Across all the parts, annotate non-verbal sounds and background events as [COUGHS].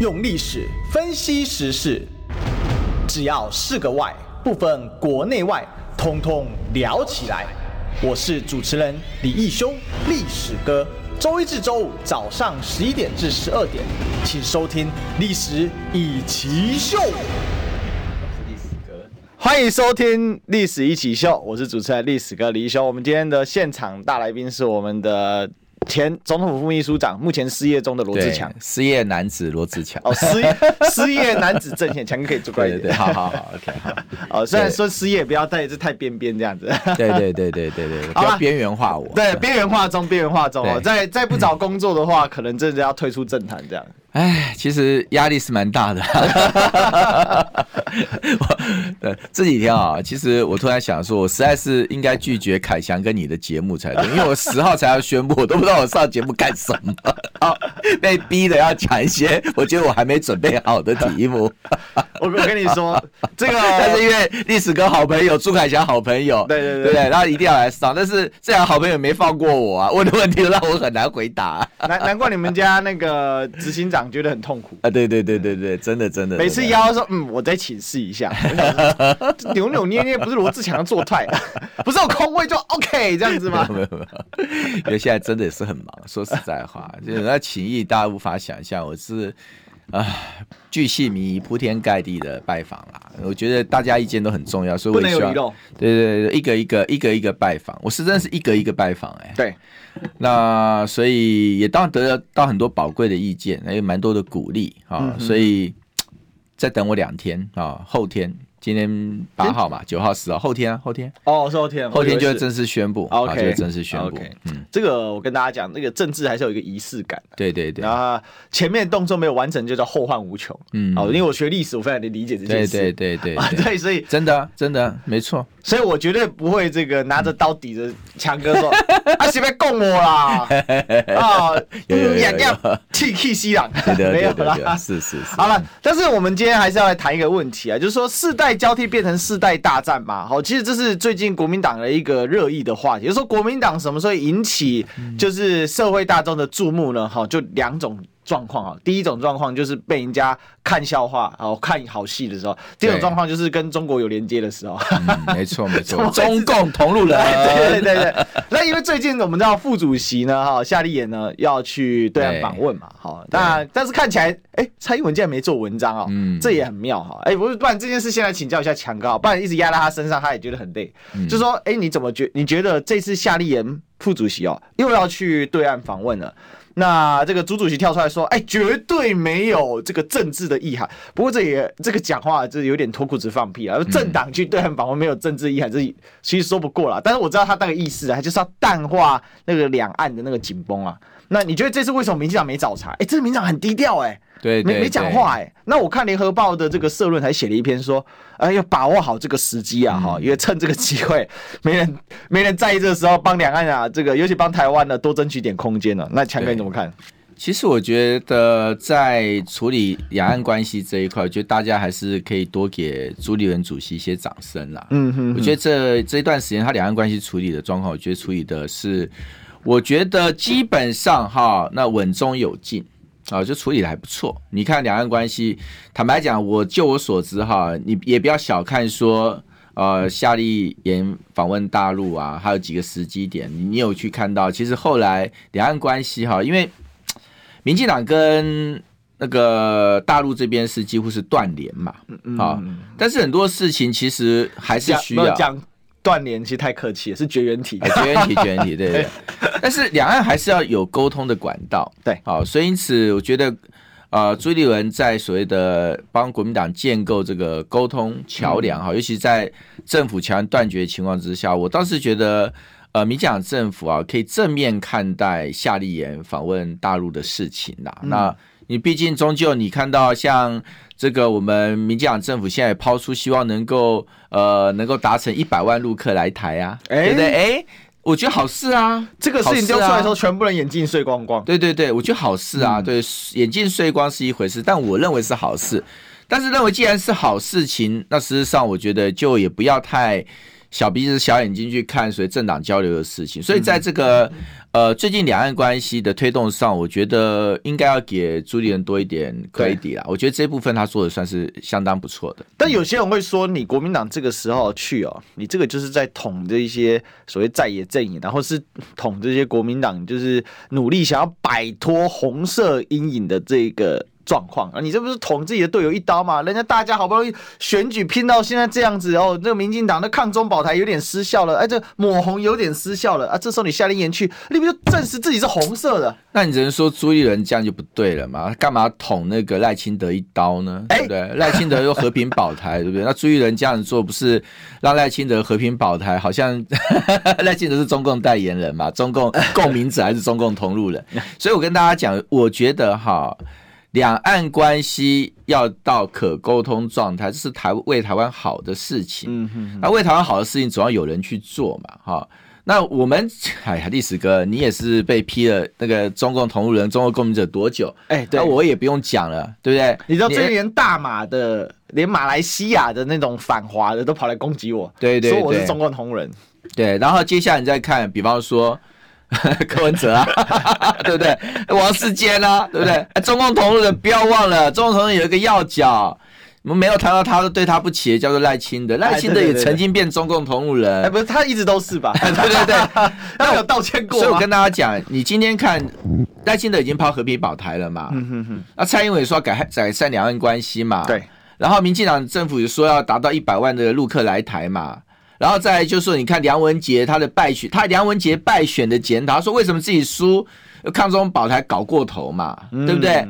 用历史分析时事，只要是个“外”，不分国内外，通通聊起来。我是主持人李义修，历史哥。周一至周五早上十一点至十二点，请收听《历史一起秀》。欢迎收听《历史一起秀》，我是主持人历史哥李义修。我们今天的现场大来宾是我们的。前总统府副秘书长，目前失业中的罗志强，失业男子罗志强。哦，失业失业男子郑显，强可以做快一点。对，对，对，好好好，OK，好。[LAUGHS] 哦，虽然说失业不要带这太边边这样子。对对对对对对，不要边缘化我。对，边缘化中，边缘化中哦。再再不找工作的话，可能真的要退出政坛这样。哎，其实压力是蛮大的。[LAUGHS] 我对，这几天啊，其实我突然想说，我实在是应该拒绝凯翔跟你的节目才对，因为我十号才要宣布，我都不知道我上节目干什么，[LAUGHS] 啊，被逼的要讲一些我觉得我还没准备好的题目。我 [LAUGHS] 我跟你说，这个但是因为历史哥好朋友朱凯翔好朋友，对对对，对对，然后一定要来上，但是这样好朋友没放过我啊，问的问题让我很难回答。难难怪你们家那个执行长。觉得很痛苦啊！对对对对对，真的真的。每次邀说，嗯，我再请示一下，[LAUGHS] 扭扭捏捏不是罗志强的做态，[LAUGHS] 不是有空位就 OK 这样子吗？没有没有，因为现在真的也是很忙。说实在话，就是那情谊大家无法想象。我是啊，巨细靡遗、铺天盖地的拜访啦。我觉得大家意见都很重要，所以我希望对对对，一个一个一个一个拜访。我是真是一个一个拜访哎。对。那所以也当然得到很多宝贵的意见，还有蛮多的鼓励啊，所以再等我两天啊，后天。今天八号嘛，九号、十号，后天啊，后天哦，是后天，后天就会正式宣布，OK，就会正式宣布。嗯，这个我跟大家讲，那个政治还是有一个仪式感。对对对。然后前面动作没有完成，就叫后患无穷。嗯，好，因为我学历史，我非常的理解这件事。对对对对。[LAUGHS] 对，所以真的真的没错。所以我绝对不会这个拿着刀抵着强哥说，[LAUGHS] 啊，是不是供我啦？啊，[LAUGHS] 两样 T K C 啦，没有啦，是是是。好了，但是我们今天还是要来谈一个问题啊，就是说世代交替变成世代大战嘛，好，其实这是最近国民党的一个热议的话题。就是说国民党什么时候引起就是社会大众的注目呢？哈，就两种状况啊。第一种状况就是被人家看笑话，然后看好戏的时候；第二种状况就是跟中国有连接的时候。没错没错，[LAUGHS] 中共同路人。[LAUGHS] 对对对对。那因为最近我们知道副主席呢，哈夏立言呢要去对岸访问嘛，哈，那但是看起来。哎，蔡英文竟然没做文章哦，嗯，这也很妙哈。哎，不是，不然这件事先来请教一下强哥，不然一直压在他身上，他也觉得很累。嗯、就说，哎，你怎么觉？你觉得这次夏立言副主席哦，又要去对岸访问了？那这个朱主席跳出来说，哎，绝对没有这个政治的意涵。不过这也这个讲话，这有点脱裤子放屁啊！政党去对岸访问没有政治意涵，这其实说不过了。但是我知道他那个意思啊，就是要淡化那个两岸的那个紧绷啊。那你觉得这次为什么民进党没找茬？哎，这个民进党很低调哎。对，没没讲话哎、欸。那我看联合报的这个社论还写了一篇说，哎，要把握好这个时机啊，哈、嗯，因为趁这个机会，没人没人在意这个时候，帮两岸啊，这个尤其帮台湾呢，多争取点空间呢。那强哥你怎么看？其实我觉得在处理两岸关系这一块，我觉得大家还是可以多给朱立伦主席一些掌声啦。嗯哼，哼，我觉得这这一段时间他两岸关系处理的状况，我觉得处理的是，我觉得基本上哈，那稳中有进。啊，就处理的还不错。你看两岸关系，坦白讲，我就我所知哈，你也不要小看说，呃，夏立言访问大陆啊，还有几个时机点，你你有去看到？其实后来两岸关系哈，因为民进党跟那个大陆这边是几乎是断联嘛，啊，但是很多事情其实还是需要。断联其实太客气了，是绝缘体，绝缘体，绝缘体，[LAUGHS] 对对。但是两岸还是要有沟通的管道，对，好，所以因此我觉得，呃，朱立伦在所谓的帮国民党建构这个沟通桥梁哈，嗯、尤其在政府桥梁断绝的情况之下，我倒是觉得，呃，民进党政府啊，可以正面看待夏立言访问大陆的事情啦。嗯、那你毕竟终究你看到像。这个我们民进党政府现在抛出希望能够呃能够达成一百万陆客来台啊，欸、对不对？哎，我觉得好事啊，这个事情丢出来的时候，全部人眼镜碎光光。对对对，我觉得好事啊，嗯、对，眼镜碎光是一回事，但我认为是好事。但是认为既然是好事情，那事实上我觉得就也不要太小鼻子小眼睛去看所谓政党交流的事情，所以在这个呃最近两岸关系的推动上，我觉得应该要给朱立伦多一点 credit 啦。我觉得这部分他做的算是相当不错的。但有些人会说，你国民党这个时候去哦，你这个就是在捅这一些所谓在野阵营，然后是捅这些国民党，就是努力想要摆脱红色阴影的这个。状况啊，你这不是捅自己的队友一刀吗？人家大家好不容易选举拼到现在这样子哦，这个民进党的抗中保台有点失效了，哎，这抹红有点失效了啊，这时候你夏立言去，你不就证实自己是红色的？那你只能说朱立伦这样就不对了嘛？干嘛捅那个赖清德一刀呢？对不对？赖清德又和平保台，对不对？那朱立伦这样子做，不是让赖清德和平保台？好像 [LAUGHS] 赖清德是中共代言人嘛？中共共鸣者还是中共同路人？所以我跟大家讲，我觉得哈。两岸关系要到可沟通状态，这是台为台湾好的事情。嗯哼，那为台湾好的事情，总要有人去做嘛，哈。那我们，[LAUGHS] 哎呀，历史哥，你也是被批了那个中共同路人、中国共鸣者多久？哎，对，那我也不用讲了，对不对？你知道，这连大马的，连马来西亚的那种反华的都跑来攻击我，对对，对，说我是中共同路人。对，然后接下来你再看，比方说。[LAUGHS] 柯文哲啊，[LAUGHS] 对不对？王世坚啊，对不对？中共同路人不要忘了，中共同路人有一个要角，我们没有谈到他，都对他不起，叫做赖清德。赖清德也曾经变中共同路人，哎，不是，他一直都是吧？对 [LAUGHS] 对对，他有道歉过。所以我跟大家讲，你今天看赖清德已经抛和平保台了嘛？嗯哼哼。那蔡英文说要改改善两岸关系嘛？对。然后民进党政府也说要达到一百万的陆客来台嘛？然后再来就是说，你看梁文杰他的败选，他梁文杰败选的检讨，他说为什么自己输，抗中保台搞过头嘛，嗯、对不对？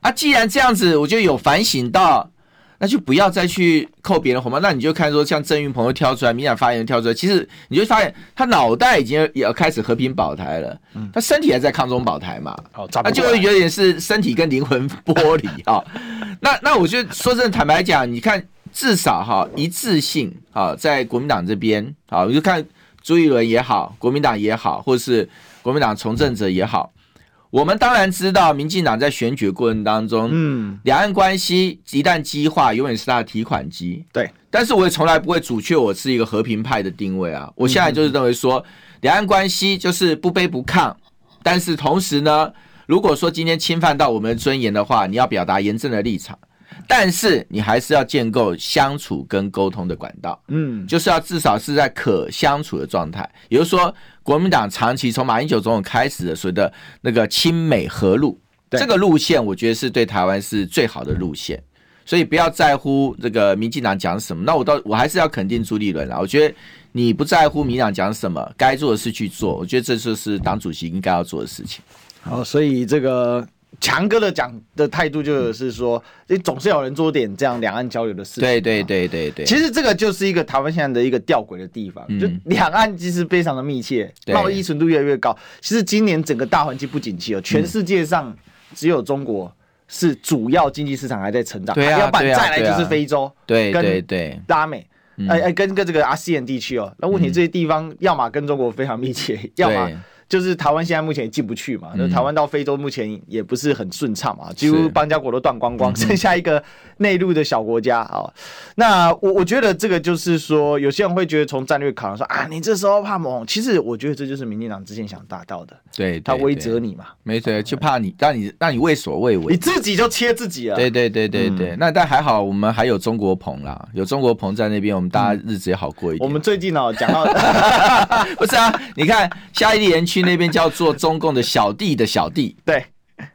啊，既然这样子，我就有反省到，那就不要再去扣别人红包。那你就看说，像郑云鹏又跳出来，民进党发言人跳出来，其实你就发现他脑袋已经也要开始和平保台了，他身体还在抗中保台嘛，那就会有点是身体跟灵魂剥离啊。那那我就说真的，坦白讲，你看。至少哈一致性啊，在国民党这边啊，我就看朱一伦也好，国民党也好，或是国民党从政者也好，我们当然知道，民进党在选举过程当中，嗯，两岸关系一旦激化，永远是他的提款机。对，但是我也从来不会阻却我是一个和平派的定位啊。我现在就是认为说，两岸关系就是不卑不亢，但是同时呢，如果说今天侵犯到我们的尊严的话，你要表达严正的立场。但是你还是要建构相处跟沟通的管道，嗯，就是要至少是在可相处的状态。也就是说，国民党长期从马英九总统开始的所谓的那个亲美和路，这个路线，我觉得是对台湾是最好的路线。所以不要在乎这个民进党讲什么，那我倒我还是要肯定朱立伦啦。我觉得你不在乎民党讲什么，该做的事去做，我觉得这就是党主席应该要做的事情。好，所以这个。强哥的讲的态度就是说，你总是有人做点这样两岸交流的事情。对对对对对。其实这个就是一个台湾现在的一个吊诡的地方，就两岸其实非常的密切，贸易程度越来越高。其实今年整个大环境不景气哦，全世界上只有中国是主要经济市场还在成长，要不然再来就是非洲，对对对，拉美，哎哎，跟跟这个阿斯 n 地区哦。那问题这些地方要么跟中国非常密切，要么。就是台湾现在目前也进不去嘛，那、嗯、台湾到非洲目前也不是很顺畅嘛，几乎邦交国都断光光，剩下一个内陆的小国家啊。那我我觉得这个就是说，有些人会觉得从战略考量说啊，你这时候怕猛，其实我觉得这就是民进党之前想达到的，对，他威责你嘛，没错，就怕你让你让你畏所畏尾，你自己就切自己了。对对对对对，嗯、那但还好，我们还有中国棚啦，有中国棚在那边，我们大家日子也好过一点。我们最近哦讲到，[LAUGHS] 不是啊，你看下一年 [LAUGHS] 去那边叫做中共的小弟的小弟，对，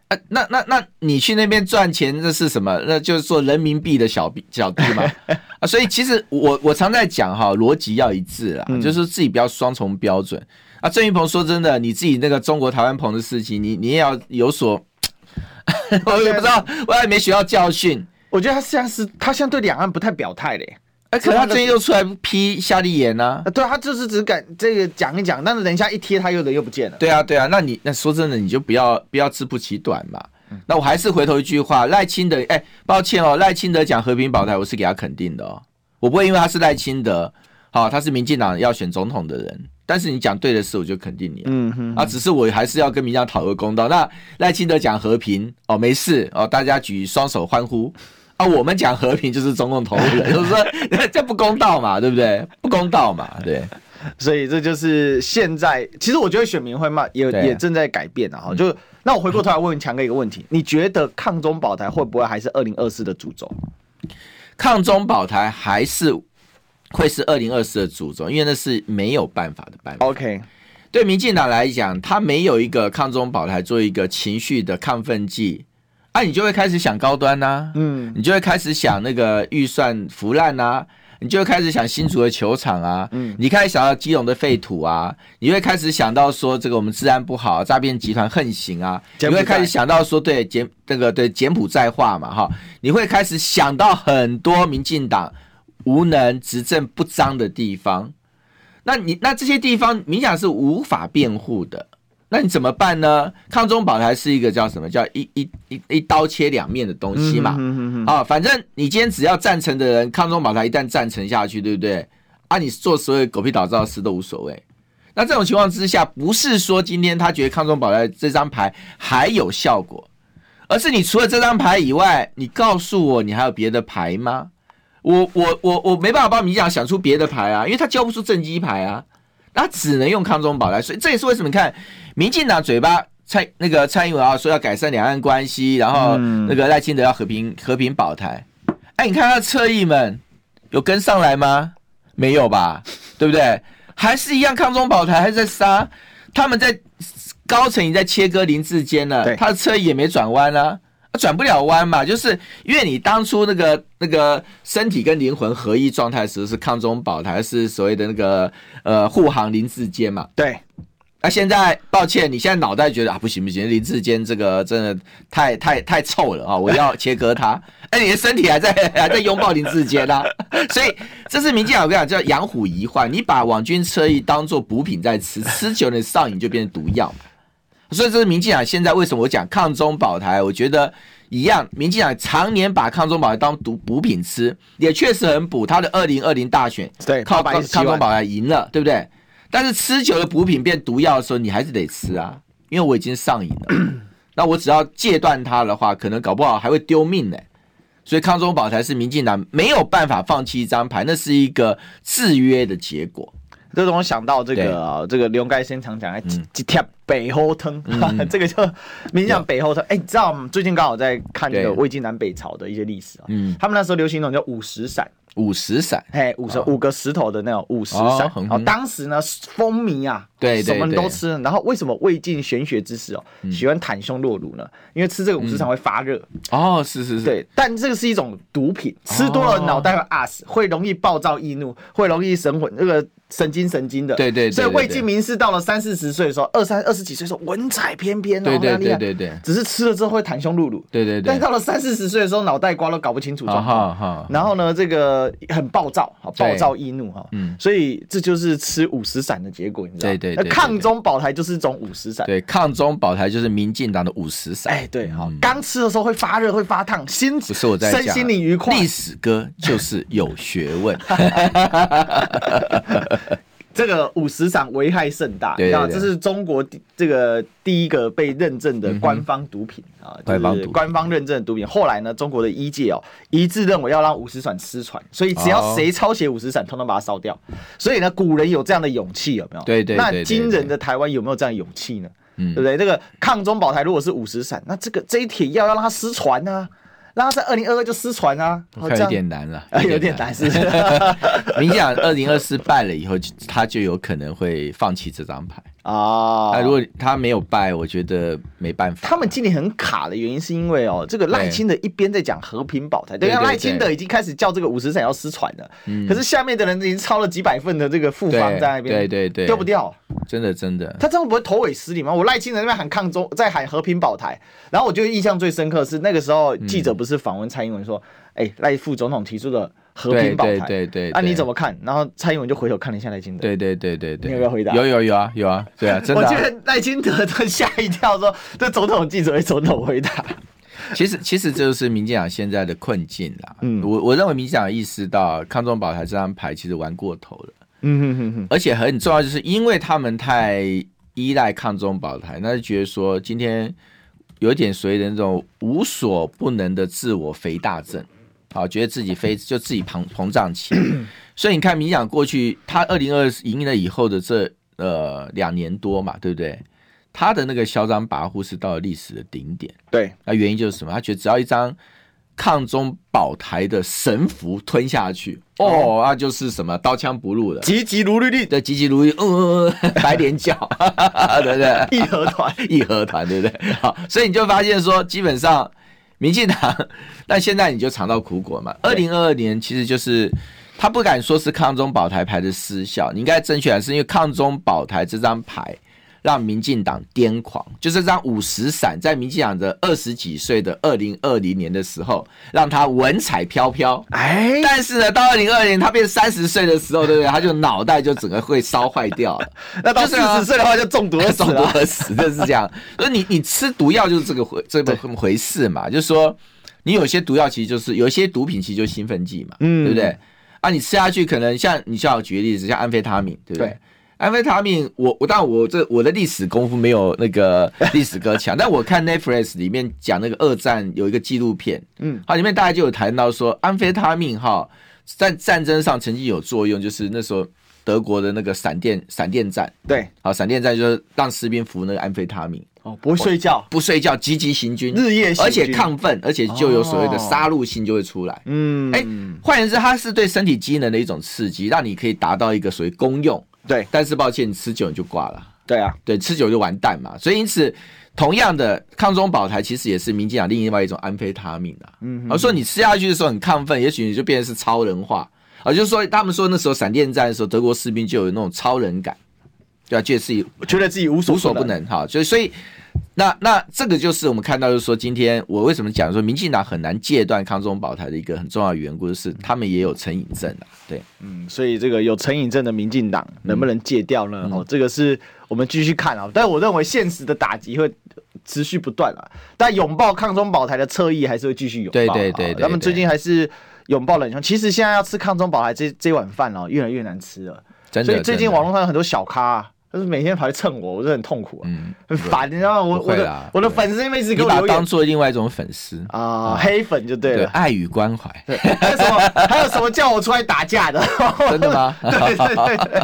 啊，那那那你去那边赚钱，那是什么？那就是做人民币的小弟小弟嘛。[LAUGHS] 啊，所以其实我我常在讲哈，逻辑要一致啊，嗯、就是自己不要双重标准啊。郑云鹏说真的，你自己那个中国台湾朋的事情，你你也要有所，[LAUGHS] 我也不知道，我也没学到教训。我觉得他像是他像对两岸不太表态嘞。可是他最近又出来批夏立言呢？对，他就是只敢这个讲一讲，但是人家一贴他又人又不见了。对啊，对啊，那你那说真的，你就不要不要自不其短嘛。那我还是回头一句话，赖清德，哎，抱歉哦，赖清德讲和平保台，我是给他肯定的哦，我不会因为他是赖清德，好，他是民进党要选总统的人，但是你讲对的事，我就肯定你。嗯哼，啊，只是我还是要跟民进党讨个公道。那赖清德讲和平哦，没事哦，大家举双手欢呼。啊，我们讲和平就是中共投入了，[LAUGHS] 就是说这不公道嘛，对不对？不公道嘛，对。所以这就是现在，其实我觉得选民会慢，也也正在改变啊。哈，就那我回过头来问强哥一个问题：[LAUGHS] 你觉得抗中保台会不会还是二零二四的主轴？抗中保台还是会是二零二四的主轴，因为那是没有办法的办法。OK，对民进党来讲，他没有一个抗中保台做一个情绪的亢奋剂，啊，你就会开始想高端呐、啊，嗯，你就会开始想那个预算腐烂呐、啊。你就会开始想新竹的球场啊，嗯，你开始想到基隆的废土啊，你会开始想到说这个我们治安不好，诈骗集团横行啊，你会开始想到说对柬那个对柬埔寨化嘛哈，你会开始想到很多民进党无能执政不彰的地方，那你那这些地方民进党是无法辩护的。那你怎么办呢？抗中保台是一个叫什么？叫一一一一刀切两面的东西嘛。啊，反正你今天只要赞成的人，抗中保台一旦赞成下去，对不对？啊，你做所有狗屁倒灶的事都无所谓。那这种情况之下，不是说今天他觉得抗中保台这张牌还有效果，而是你除了这张牌以外，你告诉我你还有别的牌吗？我我我我没办法帮民进党想出别的牌啊，因为他交不出政绩牌啊。那只能用康中保台，所以这也是为什么你看民进党嘴巴蔡那个蔡英文啊说要改善两岸关系，然后那个赖清德要和平和平保台，哎，你看他的侧翼们有跟上来吗？没有吧，对不对？还是一样康中保台，还是在杀他们在高层已经在切割林志坚了，他的侧翼也没转弯啊。转不了弯嘛，就是因为你当初那个那个身体跟灵魂合一状态的时候是抗中保台，是所谓的那个呃护航林志坚嘛。对。那现在抱歉，你现在脑袋觉得啊不行不行，林志坚这个真的太太太臭了啊！我要切割他。哎，你的身体还在还在拥抱林志坚啊！所以这是民进党我跟你讲叫养虎遗患，你把网军车翼当做补品在吃，吃久了上瘾就变成毒药。所以这是民进党现在为什么我讲抗中保台？我觉得一样，民进党常年把抗中保台当毒补品吃，也确实很补。他的二零二零大选，对，靠抗抗中保台赢了，对不对？但是吃久了补品变毒药的时候，你还是得吃啊，因为我已经上瘾了。那我只要戒断它的话，可能搞不好还会丢命呢。所以抗中保台是民进党没有办法放弃一张牌，那是一个制约的结果。这让我想到这个、啊，这个刘该先常讲哎几贴北后藤，[LAUGHS] 这个就民进党北后藤。哎，你知道吗？最近刚好在看这个魏晋南北朝的一些历史啊，嗯，他们那时候流行一种叫五石散。五石散，嘿，五十五个石头的那种五石散。哦，当时呢，风靡啊，对，什么人都吃。然后为什么魏晋玄学之士哦，喜欢袒胸露乳呢？因为吃这个五石散会发热。哦，是是是。对，但这个是一种毒品，吃多了脑袋会饿死，会容易暴躁易怒，会容易神魂那个神经神经的。对对。所以魏晋名士到了三四十岁的时候，二三二十几岁的时候，文采翩翩，对对对对对。只是吃了之后会袒胸露乳。对对对。但到了三四十岁的时候，脑袋瓜都搞不清楚状况。然后呢，这个很暴躁。暴躁易怒哈，嗯，所以这就是吃五石散的结果，你知道吗？对对，对，对，对，抗中保台就是一种五石散，对，抗中保台就是民进党的五石散，哎，对，好，刚吃的时候会发热，会发烫，心不是我在讲，身心灵愉快，历史哥就是有学问。[LAUGHS] [LAUGHS] 这个五十散危害甚大，对，这是中国这个第一个被认证的官方毒品啊，就是官方认证的毒品。后来呢，中国的医界哦一致认为要让五十散失传，所以只要谁抄写五十散，通通把它烧掉。所以呢，古人有这样的勇气有没有？对对。那今人的台湾有没有这样的勇气呢？对不对？这个抗中保台如果是五十散，那这个这一帖药要让它失传呢？然后在二零二二就失传啊，有点难了，[LAUGHS] 有点难是。[LAUGHS] 明显二零二四败了以后，他就有可能会放弃这张牌。哦，那如果他没有败，我觉得没办法。他们今年很卡的原因是因为哦，这个赖清德一边在讲和平保台，对啊，赖清德已经开始叫这个五石散要失传了，可是下面的人已经抄了几百份的这个复方在那边，对对对，丢不掉，真的真的。他这样不会头尾失礼吗？我赖清德那边喊抗中，在喊和平保台，然后我就印象最深刻是那个时候记者不是访问蔡英文说，哎，赖副总统提出的。和平保台，对对对，那你怎么看？然后蔡英文就回头看了一下赖清德，对对对对对，你有没有回答？有有有啊有啊，对啊，真的。我觉得赖清德都吓一跳，说这总统记者会总统回答。其实其实这就是民进党现在的困境啦。嗯，我我认为民进党意识到抗中保台这张牌其实玩过头了。嗯哼哼哼，而且很重要就是因为他们太依赖抗中保台，那就觉得说今天有点所谓的那种无所不能的自我肥大症。好，觉得自己飞 [LAUGHS] 就自己膨膨胀起来。[COUGHS] 所以你看，民进党过去他二零二赢了以后的这呃两年多嘛，对不对？他的那个嚣张跋扈是到了历史的顶点。对，那原因就是什么？他觉得只要一张抗中保台的神符吞下去，哦，那就是什么刀枪不入的，急急如律令，对，急急如律，嗯嗯嗯，[LAUGHS] 白莲教，[LAUGHS] 对不对？义和团，义和团，对不对？好，所以你就发现说，基本上民进党，但现在你就尝到苦果嘛。二零二二年其实就是。他不敢说是抗中保台牌的失效，你应该正确的是因为抗中保台这张牌让民进党癫狂，就是让五十伞在民进党的二十几岁的二零二零年的时候让他文采飘飘，哎，但是呢，到二零二零年他变三十岁的时候，对不对？他就脑袋就整个会烧坏掉了。[LAUGHS] 那到四十岁的话就中毒了，[LAUGHS] 中毒而死，就是这样。所以你你吃毒药就是这个回这么回事嘛？就是说你有些毒药其实就是有一些毒品其实就是兴奋剂嘛，嗯，对不对？啊，你吃下去可能像你像我举个例子，像安非他命，对不对？对安非他命，我我当然我这我的历史功夫没有那个 [LAUGHS] 历史哥强，但我看 Netflix 里面讲那个二战有一个纪录片，嗯，好，里面大家就有谈到说安非他命哈，在战争上曾经有作用，就是那时候德国的那个闪电闪电战，对，好，闪电战就是让士兵服那个安非他命。哦，不睡觉，不睡觉，积极行军，日夜行军，而且亢奋，而且就有所谓的杀戮性就会出来。嗯，哎，换言之，它是对身体机能的一种刺激，让你可以达到一个所谓功用。对，但是抱歉，你吃久你就挂了。对啊，对，吃久就完蛋嘛。所以因此，同样的抗中保台其实也是民进党另外一种安非他命啊。嗯，而说你吃下去的时候很亢奋，也许你就变成是超人化。啊，就是说他们说那时候闪电战的时候，德国士兵就有那种超人感，对啊？觉得自己觉得自己无所无所不能哈。所以所以。那那这个就是我们看到，就是说今天我为什么讲说民进党很难戒断抗中保台的一个很重要的缘故，就是他们也有成瘾症啊。对，嗯，所以这个有成瘾症的民进党能不能戒掉呢？哦、嗯，这个是我们继续看啊。但我认为现实的打击会持续不断啊。但拥抱抗中保台的侧翼还是会继续拥抱。对对对，对，他们最近还是拥抱冷枪。其实现在要吃抗中保台这这碗饭哦，越来越难吃了。真的。所以最近网络上有很多小咖、啊。就是每天跑来蹭我，我就很痛苦啊，嗯、很烦，你知道吗？我我的我的粉丝们一直给我留言，当做另外一种粉丝啊，嗯、黑粉就对了，对爱与关怀。还有什么？还有什么叫我出来打架的？[LAUGHS] 真的吗？[LAUGHS] 对对对对。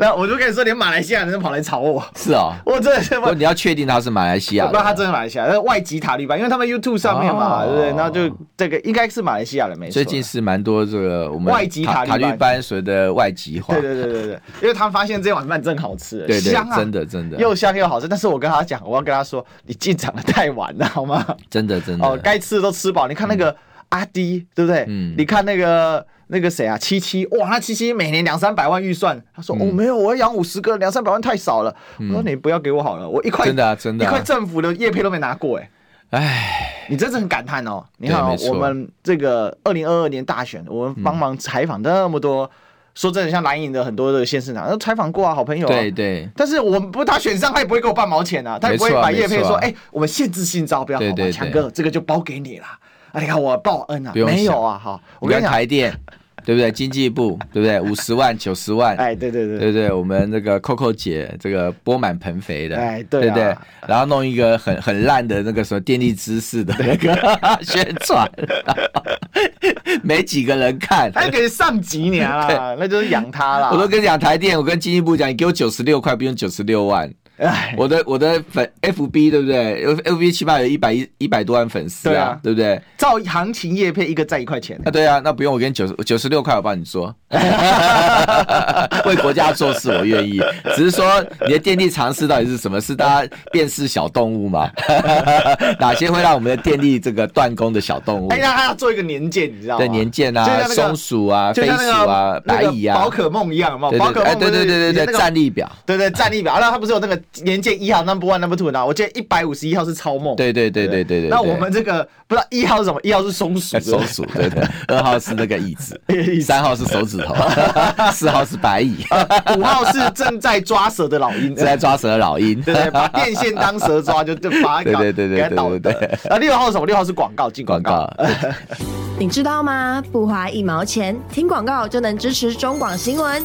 那我就跟你说，连马来西亚人都跑来吵我。是哦，我真的是。不，你要确定他是马来西亚，不然他真的马来西亚，那外籍塔利班，因为他们 YouTube 上面嘛，哦、对不对？然后就这个应该是马来西亚人没错。最近是蛮多这个我们外籍塔塔利班所谓的外籍化。对对对对对，因为他们发现这碗饭真好吃，对对，香啊，真的。真的又香又好吃，但是我跟他讲，我要跟他说，[LAUGHS] 你进场的太晚了，好吗？真的真的哦，该吃的都吃饱。你看那个阿迪，嗯、对不对？嗯，你看那个那个谁啊，七七，哇，那七七每年两三百万预算，他说、嗯、哦没有，我要养五十个，两三百万太少了。嗯、我说你不要给我好了，我一块真的、啊、真的、啊、一块政府的叶配都没拿过哎，哎，你真是很感叹哦。你看、哦、我们这个二零二二年大选，我们帮忙采访那么多。嗯说真的，像蓝营的很多的县市长都采访过啊，好朋友啊。对对。但是我们不，他选上他也不会给我半毛钱啊，他也不会把业配说，哎，我们限制性招标，好吧，强哥，这个就包给你了。啊，你看我报恩啊，没有啊，哈，我跟台电。[LAUGHS] 对不对？经济部对不对？五十万、九十万，哎，对对对，对对，我们那个 Coco 姐这个钵满盆肥的，哎，对不对？然后弄一个很很烂的那个什么电力知识的那个 [LAUGHS] 宣传，[LAUGHS] 没几个人看，还给上几年了，[LAUGHS] 那就是养他了。我都跟你讲台电，我跟经济部讲，你给我九十六块，不用九十六万。哎，我的我的粉 FB 对不对？FB 起码有一百一一百多万粉丝啊，对啊，对不对？照行情业配一个赚一块钱啊，对啊，那不用我给你九十九十六块，我帮你做，[LAUGHS] 为国家做事我愿意。只是说你的电力常识到底是什么？是大家辨识小动物吗？[LAUGHS] 哪些会让我们的电力这个断供的小动物？哎呀，他要做一个年鉴，你知道吗？对，年鉴啊，松鼠啊，飞鼠啊，白蚁啊，宝可梦一样嘛，宝可梦对对对对对，战力表，对对战力表，然后他不是有那个。年鉴一号 number one number two 呢？我记得一百五十一号是超梦。对对对对对对。那我们这个不知道一号是什么？一号是松鼠。[LAUGHS] 松鼠对对。二号是 [LAUGHS] 那个椅子。三号是手指头。[LAUGHS] 四号是白蚁。五号是正在抓蛇的老鹰。正在抓蛇的老鹰。对对，把电线当蛇抓，就就把它搞对对对对对对。啊，六号是什么？六号是广告进广告。你知道吗？不花一毛钱，听广告就能支持中广新闻。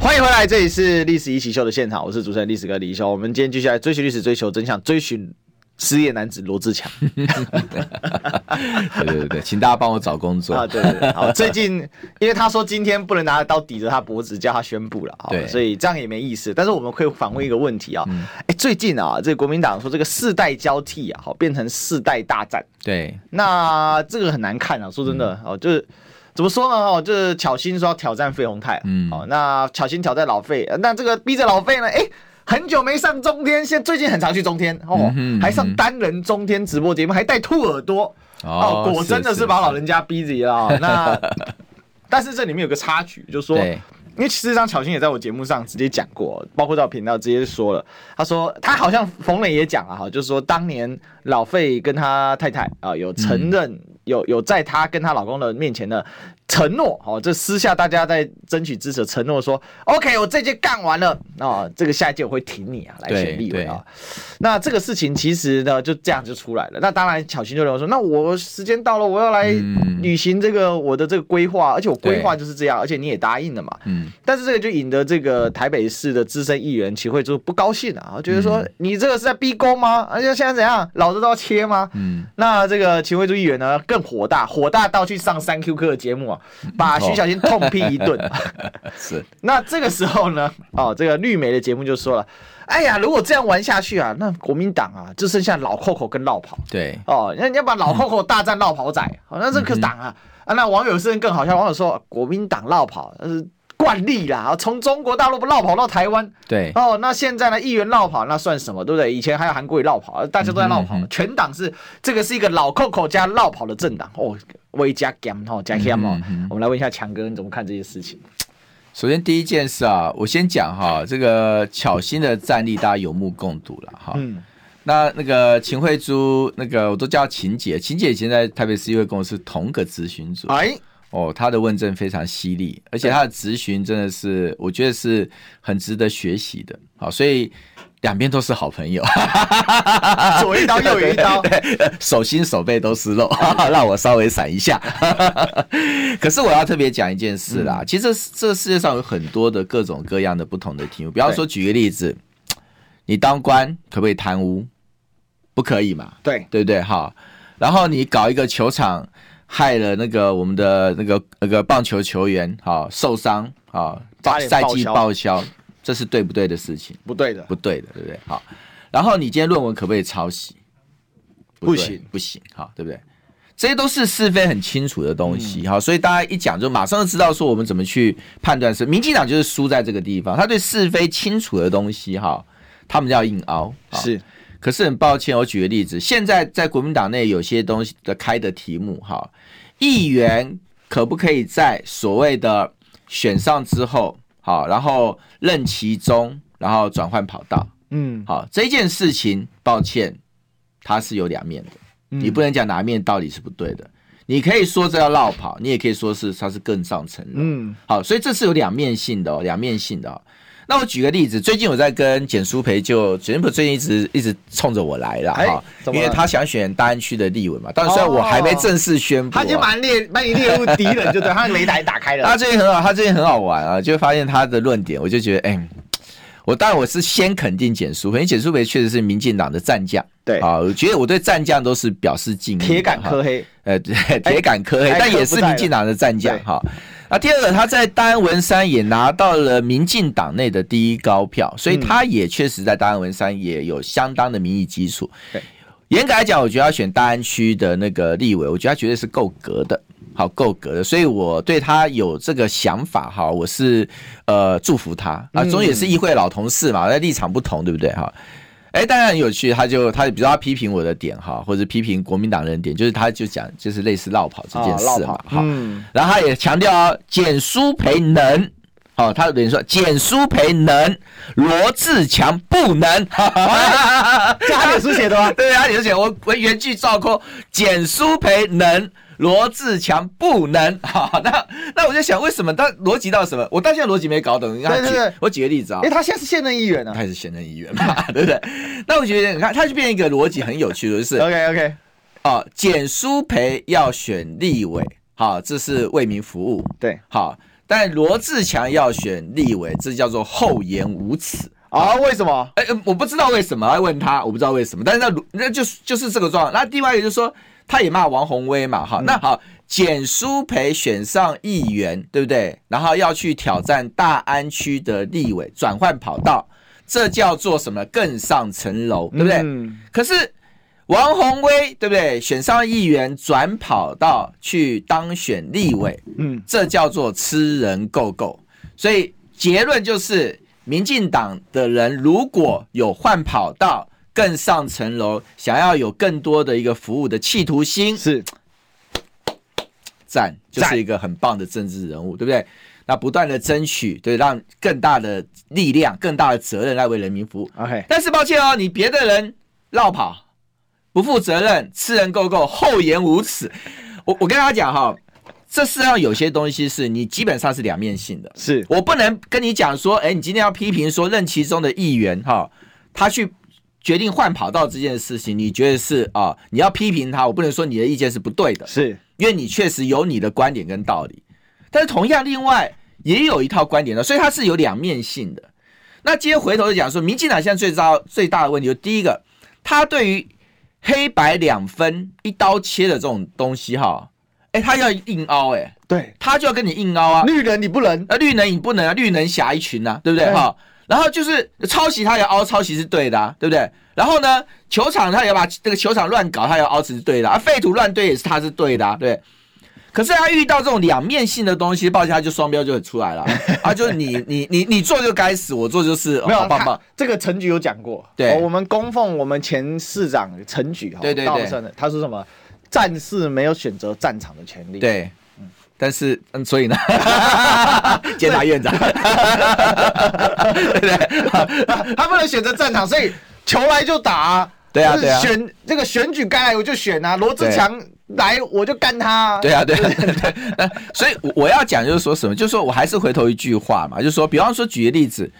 欢迎回来，这里是《历史一起秀》的现场，我是主持人历史哥李易修。我们今天继续来追寻历史，追求真相，追寻。失业男子罗志强，[LAUGHS] 对对对，请大家帮我找工作啊！对对对，好，最近因为他说今天不能拿刀抵着他脖子，叫他宣布了，对，所以这样也没意思。但是我们可以反问一个问题啊，哎、嗯，最近啊，这个国民党说这个世代交替啊，好，变成世代大战，对，那这个很难看啊，说真的哦，就是怎么说呢？哦，就是巧心说要挑战费鸿泰，嗯，好，那巧心挑战老费，那这个逼着老费呢？哎。很久没上中天，现在最近很常去中天哦，还上单人中天直播节目，还带兔耳朵哦，果真的是把老人家逼急了。[LAUGHS] 那但是这里面有个插曲，就是说，因为事实上巧心也在我节目上直接讲过，包括在我频道直接说了，他说他好像冯磊也讲了哈，就是说当年老费跟他太太啊有承认有有在她跟她老公的面前呢。承诺哦，这私下大家在争取支持，承诺说，OK，我这届干完了哦，这个下一届我会挺你啊，来选立委啊。那这个事情其实呢，就这样就出来了。那当然，巧心就认为说，那我时间到了，我要来履行这个我的这个规划，而且我规划就是这样，而且你也答应了嘛。嗯。但是这个就引得这个台北市的资深议员齐慧珠不高兴啊，觉得说你这个是在逼宫吗？而且现在怎样，老子都要切吗？嗯。那这个齐慧珠议员呢更火大，火大到去上三 Q 课的节目啊。把徐小新痛批一顿，[LAUGHS] 是。[LAUGHS] 那这个时候呢，哦，这个绿媒的节目就说了，哎呀，如果这样玩下去啊，那国民党啊，就剩下老扣扣跟落跑。对，哦，那你要把老扣扣大战落跑仔，好、嗯，那这个党啊，啊，那网友是更好笑，网友说国民党落跑，但是。惯例啦，从中国大陆不绕跑到台湾，对哦，那现在呢，议员绕跑那算什么，对不对？以前还有韩国也绕跑，大家都在绕跑，嗯嗯、全党是这个是一个老扣扣加绕跑的政党哦，威加 gam 哦加 gam 哦，我们来问一下强哥，你怎么看这些事情？首先第一件事啊，我先讲哈，这个巧心的战力大家有目共睹了哈。嗯，那那个秦慧珠，那个我都叫秦姐，秦姐以前在台北市议会跟我是同个咨询组。哎。哦，他的问政非常犀利，而且他的质询真的是，我觉得是很值得学习的。好，所以两边都是好朋友，[LAUGHS] 左一刀右一刀，手心手背都是肉，让我稍微闪一下。可是我要特别讲一件事啦，其实这个世界上有很多的各种各样的不同的题目，比方说举个例子，你当官可不可以贪污？不可以嘛？对，对不对？好，然后你搞一个球场。害了那个我们的那个那个棒球球员啊受伤啊，赛季报销，这是对不对的事情？不对的，不对的，对不对？好，然后你今天论文可不可以抄袭？不行，不行，好，对不对？这些都是是非很清楚的东西，好，所以大家一讲就马上就知道说我们怎么去判断是民进党就是输在这个地方，他对是非清楚的东西哈，他们要硬凹是。可是很抱歉，我举个例子，现在在国民党内有些东西的开的题目，哈，议员可不可以在所谓的选上之后，好，然后任期中，然后转换跑道，嗯，好，这件事情，抱歉，它是有两面的，你不能讲哪一面到底是不对的，你可以说这要绕跑，你也可以说是它是更上层，嗯，好，所以这是有两面性的哦，两面性的。那我举个例子，最近我在跟简书培，就简舒培最近一直一直冲着我来了哈，因为他想选大安区的立委嘛。但是虽然我还没正式宣布，他就把列把你列入敌人，就对，他雷达打开了。[LAUGHS] 他最近很好，他最近很好玩啊，就发现他的论点，我就觉得，哎，我当然我是先肯定简书培，因为简书培确实是民进党的战将，对啊，我觉得我对战将都是表示敬意，铁杆科黑，呃，铁杆科黑，但也是民进党的战将哈。那第二个，他在大安文山也拿到了民进党内的第一高票，所以他也确实在大安文山也有相当的民意基础。严格来讲，我觉得要选大安区的那个立委，我觉得他绝对是够格的，好够格的，所以我对他有这个想法哈，我是呃祝福他。啊，总也是议会老同事嘛，那立场不同，对不对？哈？哎，当然很有趣，他就他比如说他批评我的点哈，或者批评国民党人的点，就是他就讲就是类似绕跑这件事嘛，哈、哦，然后他也强调啊，简书培能，哦，他等于说简书培能，罗志强不能，哈哈哈哈，这他脸书写的吗？[LAUGHS] 对啊，脸书写我我原句照扣，简书培能，罗志强不能。[LAUGHS] 好，那那我就想，为什么他逻辑到什么？我到现在逻辑没搞懂。你看，对对对，我举个例子啊，因为他现在是现任议员啊，他是现任议员嘛，[LAUGHS] 对不对？那我觉得你看，他就变一个逻辑很有趣的，就是 OK OK，哦，简书培要选立委，好，这是为民服务，对，好，但罗志强要选立委，这叫做厚颜无耻。啊？为什么？哎、欸，我不知道为什么，要问他，我不知道为什么。但是那那就是就是这个状况。那另外一个就是说，他也骂王宏威嘛，哈、嗯。那好，简书培选上议员，对不对？然后要去挑战大安区的立委，转换跑道，这叫做什么？更上层楼，对不对？嗯、可是王宏威，对不对？选上议员，转跑道去当选立委，嗯，这叫做吃人够够。所以结论就是。民进党的人如果有换跑道、更上层楼，想要有更多的一个服务的企图心，是赞，就是一个很棒的政治人物，对不对？那不断的争取，对，让更大的力量、更大的责任来为人民服务。OK，但是抱歉哦，你别的人绕跑、不负责任、吃人够够、厚颜无耻，我我跟大家讲哈。这世上有些东西是你基本上是两面性的，是我不能跟你讲说，哎，你今天要批评说任其中的议员哈，他去决定换跑道这件事情，你觉得是啊？你要批评他，我不能说你的意见是不对的，是因为你确实有你的观点跟道理，但是同样另外也有一套观点的，所以它是有两面性的。那今天回头就讲说，民进党现在最糟最大的问题，就第一个，他对于黑白两分一刀切的这种东西哈。哎，他要硬凹哎，对，他就要跟你硬凹啊。绿人你不能，啊，绿人你不能啊，绿能侠一群啊，对不对哈？然后就是抄袭，他要凹抄袭是对的啊，对不对？然后呢，球场他也要把这个球场乱搞，他要凹是对的啊，废土乱堆也是他是对的啊，对。可是他遇到这种两面性的东西，抱歉，他就双标就会出来了啊，[LAUGHS] 就是你你你你做就该死，我做就是没有，好棒棒。这个陈局有讲过，对，我们供奉我们前市长陈局哈，对对对，他说什么？战士没有选择战场的权利。对，但是嗯，所以呢，[LAUGHS] 监察院长，对对？他不能选择战场，所以球来就打啊。对啊，对啊。选这个选举该来我就选啊，罗志强来我就干他。对啊，对对对。所以我要讲就是说什么，就是说我还是回头一句话嘛，就是说，比方说举个例子。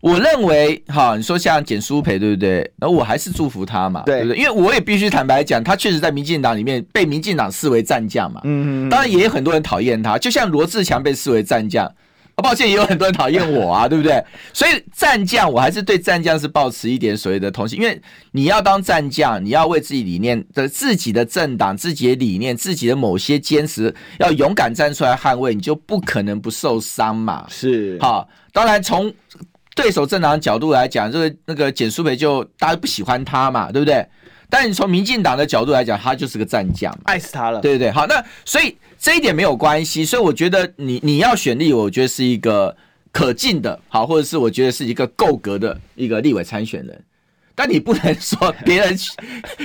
我认为，哈，你说像简书培，对不对？那我还是祝福他嘛，对，对不对？因为我也必须坦白讲，他确实在民进党里面被民进党视为战将嘛。嗯嗯。当然也有很多人讨厌他，就像罗志强被视为战将，啊，抱歉，也有很多人讨厌我啊，[LAUGHS] 对不对？所以战将，我还是对战将是抱持一点所谓的同情，因为你要当战将，你要为自己理念的、自己的政党、自己的理念、自己的某些坚持，要勇敢站出来捍卫，你就不可能不受伤嘛。是。好，当然从。对手政党的角度来讲，这个那个简淑培就大家不喜欢他嘛，对不对？但你从民进党的角度来讲，他就是个战将，爱死他了，对不对？好，那所以这一点没有关系，所以我觉得你你要选立，我觉得是一个可敬的，好，或者是我觉得是一个够格的一个立委参选人。但你不能说别人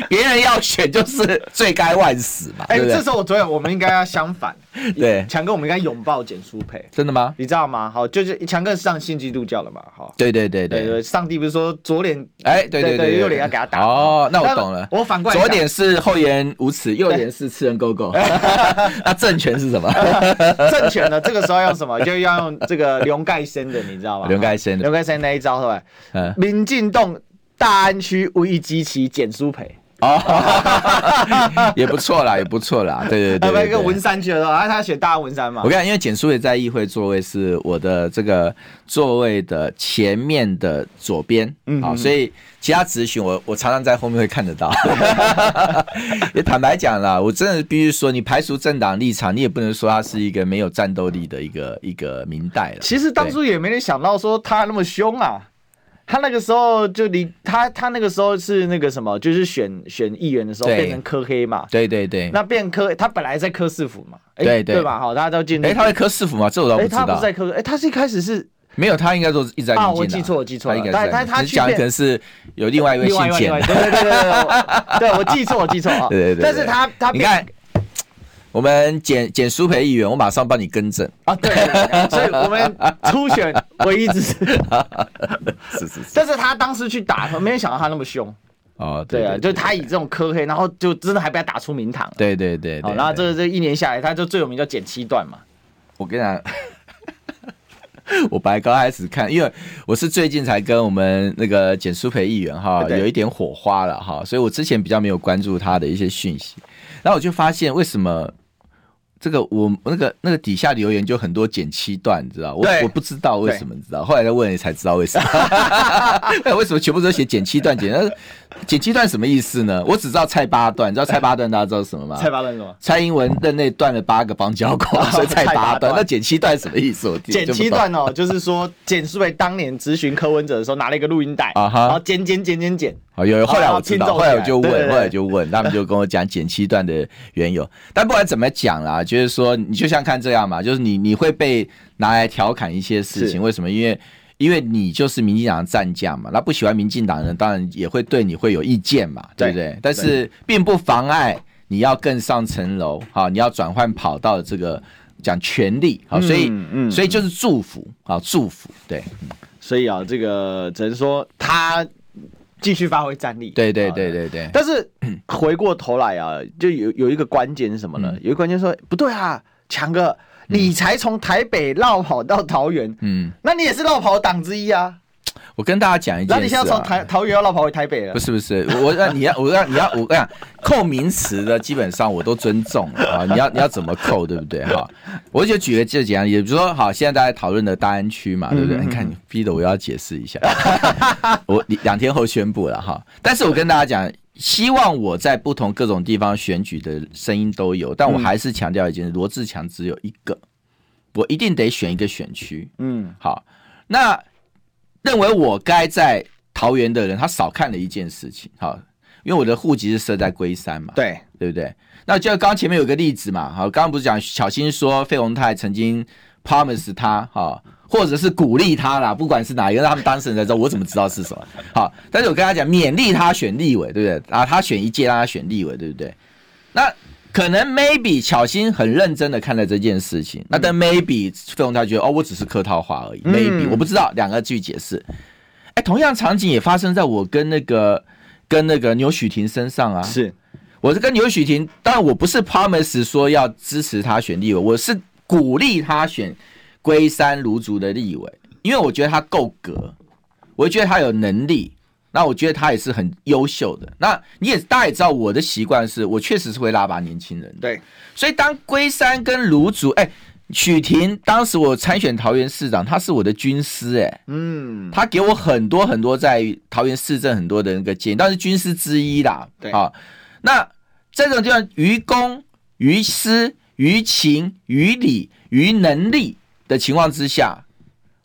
别人要选就是罪该万死嘛？哎、欸，这时候我觉得我们应该要相反，[LAUGHS] 对，强哥我们应该拥抱简舒培，真的吗？你知道吗？好，就是强哥是上新基督教了嘛？好，对对对对对，上帝不是说左脸哎，对对对，右脸要给他打哦，那我懂了。我反过来，左脸是厚颜无耻，右脸是吃人够够。[LAUGHS] [LAUGHS] 那政权是什么？政权呢？这个时候要用什么？就要用这个刘盖生的，你知道吗？刘盖生的，龙盖生那一招是吧？嗯，民进党。大安区唯一机器简舒培哦，[LAUGHS] 也不错啦，也不错啦，对对对，对，[LAUGHS] 一个文山区的时候，他选大安文山嘛。我看，因为简书培在议会座位是我的这个座位的前面的左边，嗯，好，所以其他咨询我我常常在后面会看得到。[LAUGHS] 也坦白讲啦，我真的必须说，你排除政党立场，你也不能说他是一个没有战斗力的一个一个明代了。其实当初也没人想到说他那么凶啊。他那个时候就离他，他那个时候是那个什么，就是选选议员的时候变成科黑嘛。对对对。那变科，他本来在科市府嘛。对对，对。对吧？好，大家都进。哎，他在科市府嘛？这我倒不知道。他不是在科，哎，他是一开始是。没有，他应该都是一直在。啊，我记错，我记错了。他他他讲可能是有另外一位姓简。对对对对。对，我记错，我记错啊。[LAUGHS] 对对对。但是他他你看。我们简简舒培议员，我马上帮你更正啊！对，所以我们初选我一支持，[LAUGHS] 是是是。但是他当时去打，没有想到他那么凶。哦，对，对啊，就他以这种科黑，然后就真的还被他打出名堂。对对对，好，然后这这一年下来，他就最有名叫剪七段嘛。我跟你讲，[LAUGHS] 我本来刚开始看，因为我是最近才跟我们那个简舒培议员哈有一点火花了哈，所以我之前比较没有关注他的一些讯息，然后我就发现为什么。这个我那个那个底下留言就很多剪七段，你知道？我我不知道为什么，你知道？后来再问你才知道为什么。[LAUGHS] 为什么全部都写剪七段？剪剪七段什么意思呢？我只知道蔡八段，你知道蔡八段大家知道什么吗？蔡八段什么？蔡英文任内断了八个邦交国，所以蔡八段。那剪七段什么意思？我剪七段哦，就是说简舒培当年咨询柯文哲的时候拿了一个录音带啊，然后剪剪剪剪剪。哦，有有，后来我知道，后来我就问，后来就问，他们就跟我讲剪七段的缘由。但不管怎么讲啦，就是说你就像看这样嘛，就是你你会被拿来调侃一些事情，为什么？因为因为你就是民进党的战将嘛，那不喜欢民进党的人当然也会对你会有意见嘛，对不对？但是并不妨碍你要更上层楼，好，你要转换跑道的这个讲权利，好，所以嗯，所以就是祝福，好，祝福，对，所以啊，这个只能说他。继续发挥战力，对对对对对。但是回过头来啊，就有有一个关键是什么呢？嗯、有一个关键说不对啊，强哥，你才从台北绕跑到桃园，嗯，那你也是绕跑党之一啊。我跟大家讲一件事，啊，那你现在从台桃园要绕跑回台北了？不是不是，我让你要我让你要我跟你讲，扣名词的基本上我都尊重啊。你要你要怎么扣，对不对？哈，我就举个这几样，也比如说，好，现在大家讨论的大安区嘛，对不对？你看你逼得我要解释一下，我两天后宣布了哈。但是我跟大家讲，希望我在不同各种地方选举的声音都有，但我还是强调一件事：罗志强只有一个，我一定得选一个选区。嗯，好，那。认为我该在桃园的人，他少看了一件事情，好，因为我的户籍是设在龟山嘛，对对不对？那就刚刚前面有个例子嘛，好，刚刚不是讲小新说费鸿泰曾经 promise 他，哈，或者是鼓励他啦，不管是哪一个，让他们当事人在说，我怎么知道是什么？好，但是我跟他讲，勉励他选立委，对不对？啊，他选一届，让他选立委，对不对？那可能 maybe 巧心很认真的看待这件事情，那但 maybe 费鸿泰觉得哦，我只是客套话而已，maybe 我不知道，两个句解释。哎，同样场景也发生在我跟那个跟那个牛许婷身上啊。是，我是跟牛许婷，当然我不是 promise 说要支持他选立委，我是鼓励他选龟山卢竹的立委，因为我觉得他够格，我觉得他有能力。那我觉得他也是很优秀的。那你也大家也知道，我的习惯是我确实是会拉拔年轻人。对，所以当龟山跟卢竹，哎，许婷当时我参选桃园市长，他是我的军师，哎，嗯，他给我很多很多在桃园市政很多的那个建议，但是军师之一啦。对，啊，那这种就像于公、于私、于情、于理、于能力的情况之下，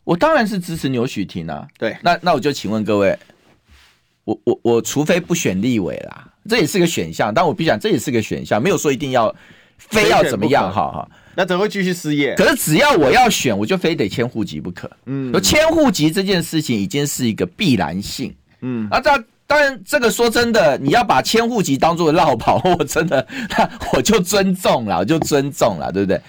我当然是支持牛许婷啊。对，那那我就请问各位。我我我除非不选立委啦，这也是个选项。但我必须讲，这也是个选项，没有说一定要非要怎么样哈哈。那怎么会继续失业？可是只要我要选，我就非得迁户籍不可。嗯，迁户籍这件事情已经是一个必然性。嗯，啊，这当然这个说真的，你要把迁户籍当做绕跑，我真的那 [LAUGHS] 我就尊重了，我就尊重了，对不对？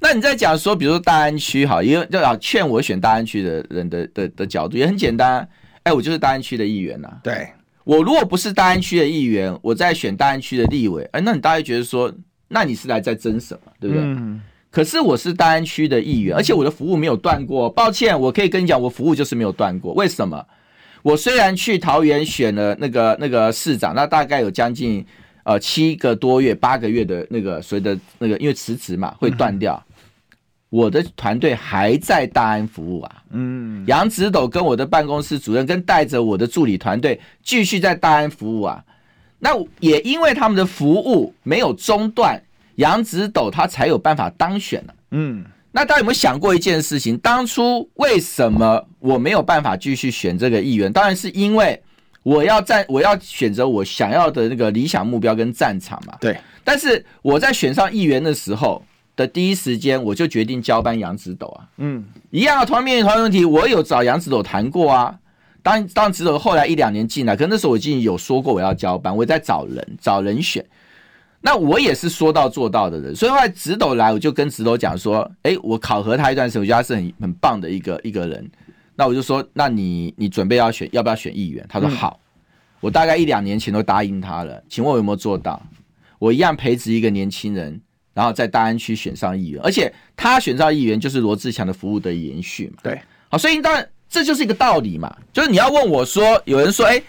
那你在讲说，比如说大安区哈，因为就要劝我选大安区的人的的的角度也很简单。哎，我就是大安区的议员呐。对，我如果不是大安区的议员，我在选大安区的立委。哎，那你大概觉得说，那你是来在争什么，对不对？嗯。可是我是大安区的议员，而且我的服务没有断过。抱歉，我可以跟你讲，我服务就是没有断过。为什么？我虽然去桃园选了那个那个市长，那大概有将近呃七个多月、八个月的那个所谓的那个，因为辞职嘛会断掉。嗯我的团队还在大安服务啊，嗯，杨子斗跟我的办公室主任跟带着我的助理团队继续在大安服务啊，那也因为他们的服务没有中断，杨子斗他才有办法当选了，嗯，那大家有没有想过一件事情？当初为什么我没有办法继续选这个议员？当然是因为我要在，我要选择我想要的那个理想目标跟战场嘛，对。但是我在选上议员的时候。的第一时间我就决定交班杨子斗啊，嗯，一样的同样面临同样问题，我有找杨子斗谈过啊。当当子斗后来一两年进来，可那时候我已经有说过我要交班，我在找人找人选。那我也是说到做到的人，所以后来子斗来，我就跟子斗讲说，哎，我考核他一段时间，我觉得他是很很棒的一个一个人。那我就说，那你你准备要选要不要选议员？他说好。我大概一两年前都答应他了，请问我有没有做到？我一样培植一个年轻人，然后在大安区选上议员，而且他选上议员就是罗志强的服务的延续嘛。对，好，所以当然这就是一个道理嘛，就是你要问我说，有人说，哎，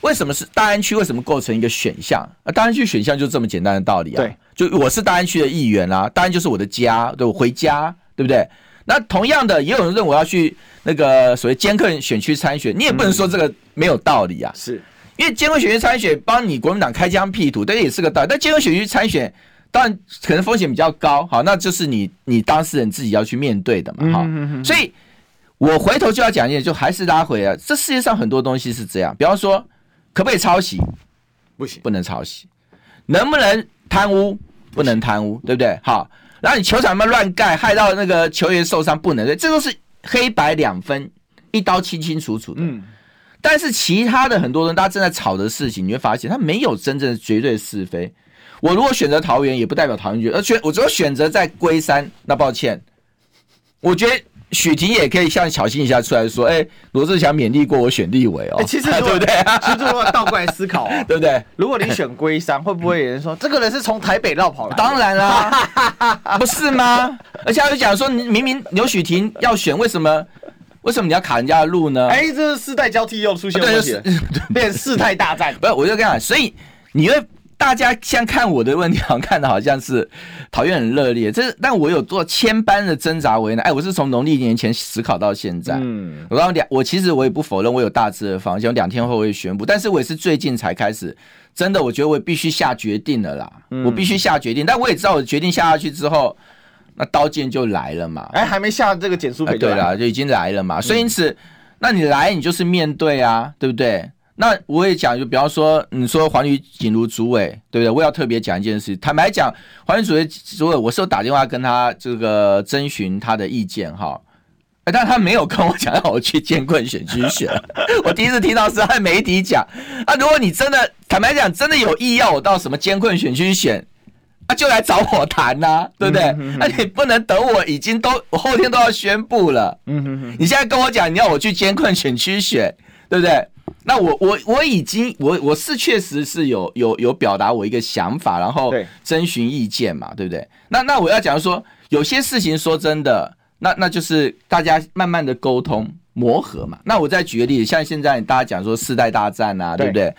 为什么是大安区？为什么构成一个选项？啊，大安区选项就这么简单的道理啊。对，就我是大安区的议员啊，大安就是我的家，对，我回家，对不对？那同样的，也有人认为我要去那个所谓艰困选区参选，你也不能说这个没有道理啊。嗯、是。因为艰困选区参选，帮你国民党开疆辟土，这也是个道理。但艰困选区参选，当然可能风险比较高，好，那就是你你当事人自己要去面对的嘛，哈。所以，我回头就要讲一点，就还是拉回来，这世界上很多东西是这样，比方说，可不可以抄袭？不行，不能抄袭。能不能贪污？不能贪污，对不对？好，然后你球场有没有乱盖，害到那个球员受伤？不能，对，这都是黑白两分，一刀清清楚楚的。嗯。但是其他的很多人，大家正在吵的事情，你会发现他没有真正的绝对是非。我如果选择桃园，也不代表桃园而选我只有选择在龟山，那抱歉，我觉得许婷也可以像巧心一下出来说，哎、欸，罗志祥勉励过我选立委哦，欸、其实 [LAUGHS] 对不对？[LAUGHS] 其实如果倒过来思考、哦，[LAUGHS] 对不对？如果你选龟山，会不会有人说这个人是从台北绕跑来？当然啦，不是吗？而且他就讲说，你明明刘许婷要选，为什么？为什么你要卡人家的路呢？哎，这是世代交替又出现问题了，变成世代大战。不是，我就跟你讲，所以你会大家现在看我的问题，好像看的好像是讨厌很热烈。这是，但我有做千般的挣扎为难。哎，我是从农历年前思考到现在。嗯，我刚两，我其实我也不否认我有大致的方向，两天后会宣布。但是我也是最近才开始，真的，我觉得我必须下决定了啦。嗯，我必须下决定，但我也知道我决定下下去之后。那刀剑就来了嘛？哎，还没下这个减速赔，对了，就已经来了嘛。所以因此，那你来，你就是面对啊，对不对？那我也讲，就比方说，你说黄宇锦如主委，对不对？我要特别讲一件事。坦白讲，黄吕主委主委，我是有打电话跟他这个征询他的意见哈。哎，但他没有跟我讲让我去监困选区选。[LAUGHS] 我第一次听到是在媒体讲啊。如果你真的坦白讲，真的有意要我到什么监困选区选。他、啊、就来找我谈呐、啊，对不对？那、嗯啊、你不能等我，已经都我后天都要宣布了。嗯哼哼，你现在跟我讲你要我去监困选区选，对不对？那我我我已经我我是确实是有有有表达我一个想法，然后征询意见嘛，对，不对？那那我要讲说，有些事情说真的，那那就是大家慢慢的沟通磨合嘛。那我再举个例子，像现在大家讲说世代大战啊，对，对不对？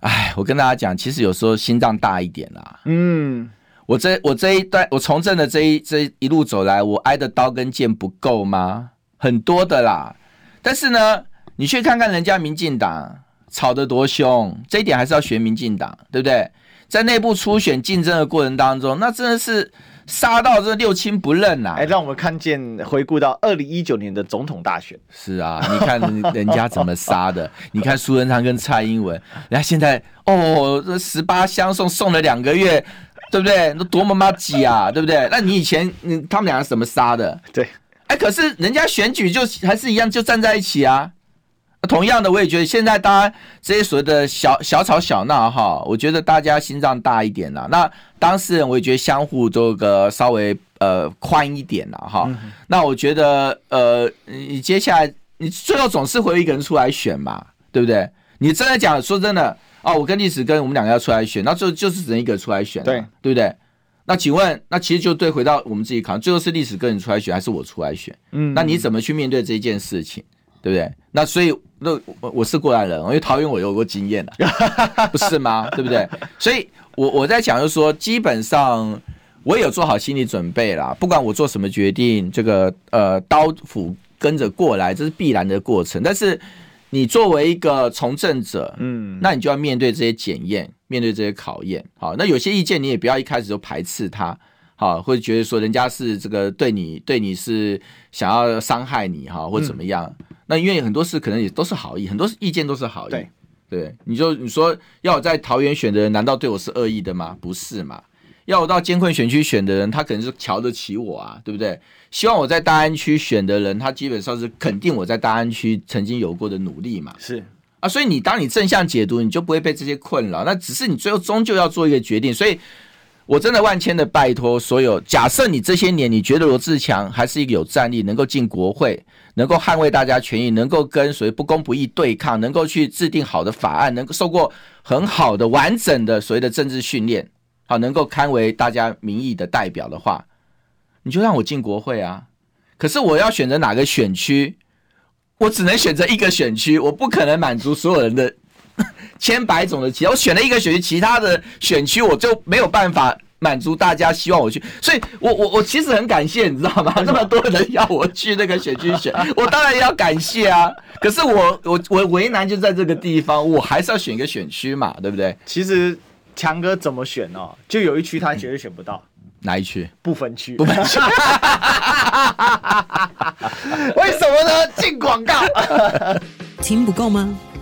哎，我跟大家讲，其实有时候心脏大一点啦。嗯，我这我这一段我从政的这一这一路走来，我挨的刀跟剑不够吗？很多的啦。但是呢，你去看看人家民进党吵得多凶，这一点还是要学民进党，对不对？在内部初选竞争的过程当中，那真的是。杀到这六亲不认呐！哎，让我们看见回顾到二零一九年的总统大选。是啊，你看人家怎么杀的？[LAUGHS] 你看苏贞昌跟蔡英文，人家现在哦，这十八相送送了两个月，对不对？那多么麻吉啊，对不对？那你以前你他们两个怎么杀的？[LAUGHS] 对，哎，可是人家选举就还是一样，就站在一起啊。同样的，我也觉得现在大家这些所谓的小小吵小闹哈，我觉得大家心脏大一点啦。那当事人我也觉得相互做个稍微呃宽一点啦哈。嗯、那我觉得呃，你接下来你最后总是会有一个人出来选嘛，对不对？你真的讲说真的哦，我跟历史跟我们两个要出来选，那就就是只能一个人出来选，对对不对？那请问，那其实就对回到我们自己考，最后是历史跟你出来选，还是我出来选？嗯，那你怎么去面对这件事情？对不对？那所以，那我我是过来人，因为桃园我有过经验的，[LAUGHS] 不是吗？对不对？所以我我在讲，就是说，基本上我也有做好心理准备啦。不管我做什么决定，这个呃刀斧跟着过来，这是必然的过程。但是你作为一个从政者，嗯，那你就要面对这些检验，面对这些考验。好，那有些意见你也不要一开始就排斥它。好，或者觉得说人家是这个对你对你是想要伤害你哈，或怎么样？嗯、那因为很多事可能也都是好意，很多意见都是好意。对，对，你就你说要我在桃园选的人，难道对我是恶意的吗？不是嘛？要我到监困选区选的人，他可能是瞧得起我啊，对不对？希望我在大安区选的人，他基本上是肯定我在大安区曾经有过的努力嘛。是啊，所以你当你正向解读，你就不会被这些困扰。那只是你最后终究要做一个决定，所以。我真的万千的拜托所有，假设你这些年你觉得罗志强还是一个有战力，能够进国会，能够捍卫大家权益，能够跟所谓不公不义对抗，能够去制定好的法案，能够受过很好的完整的所谓的政治训练，好，能够堪为大家民意的代表的话，你就让我进国会啊。可是我要选择哪个选区，我只能选择一个选区，我不可能满足所有人的。[LAUGHS] 千百种的其他，我选了一个选区，其他的选区我就没有办法满足大家希望我去，所以我我我其实很感谢，你知道吗？那么多人要我去那个选区选，[LAUGHS] 我当然要感谢啊。可是我我我为难就在这个地方，我还是要选一个选区嘛，对不对？其实强哥怎么选哦？就有一区他绝对选不到，哪一区？不分区，不分区。[LAUGHS] 为什么呢？进广告，听不够吗？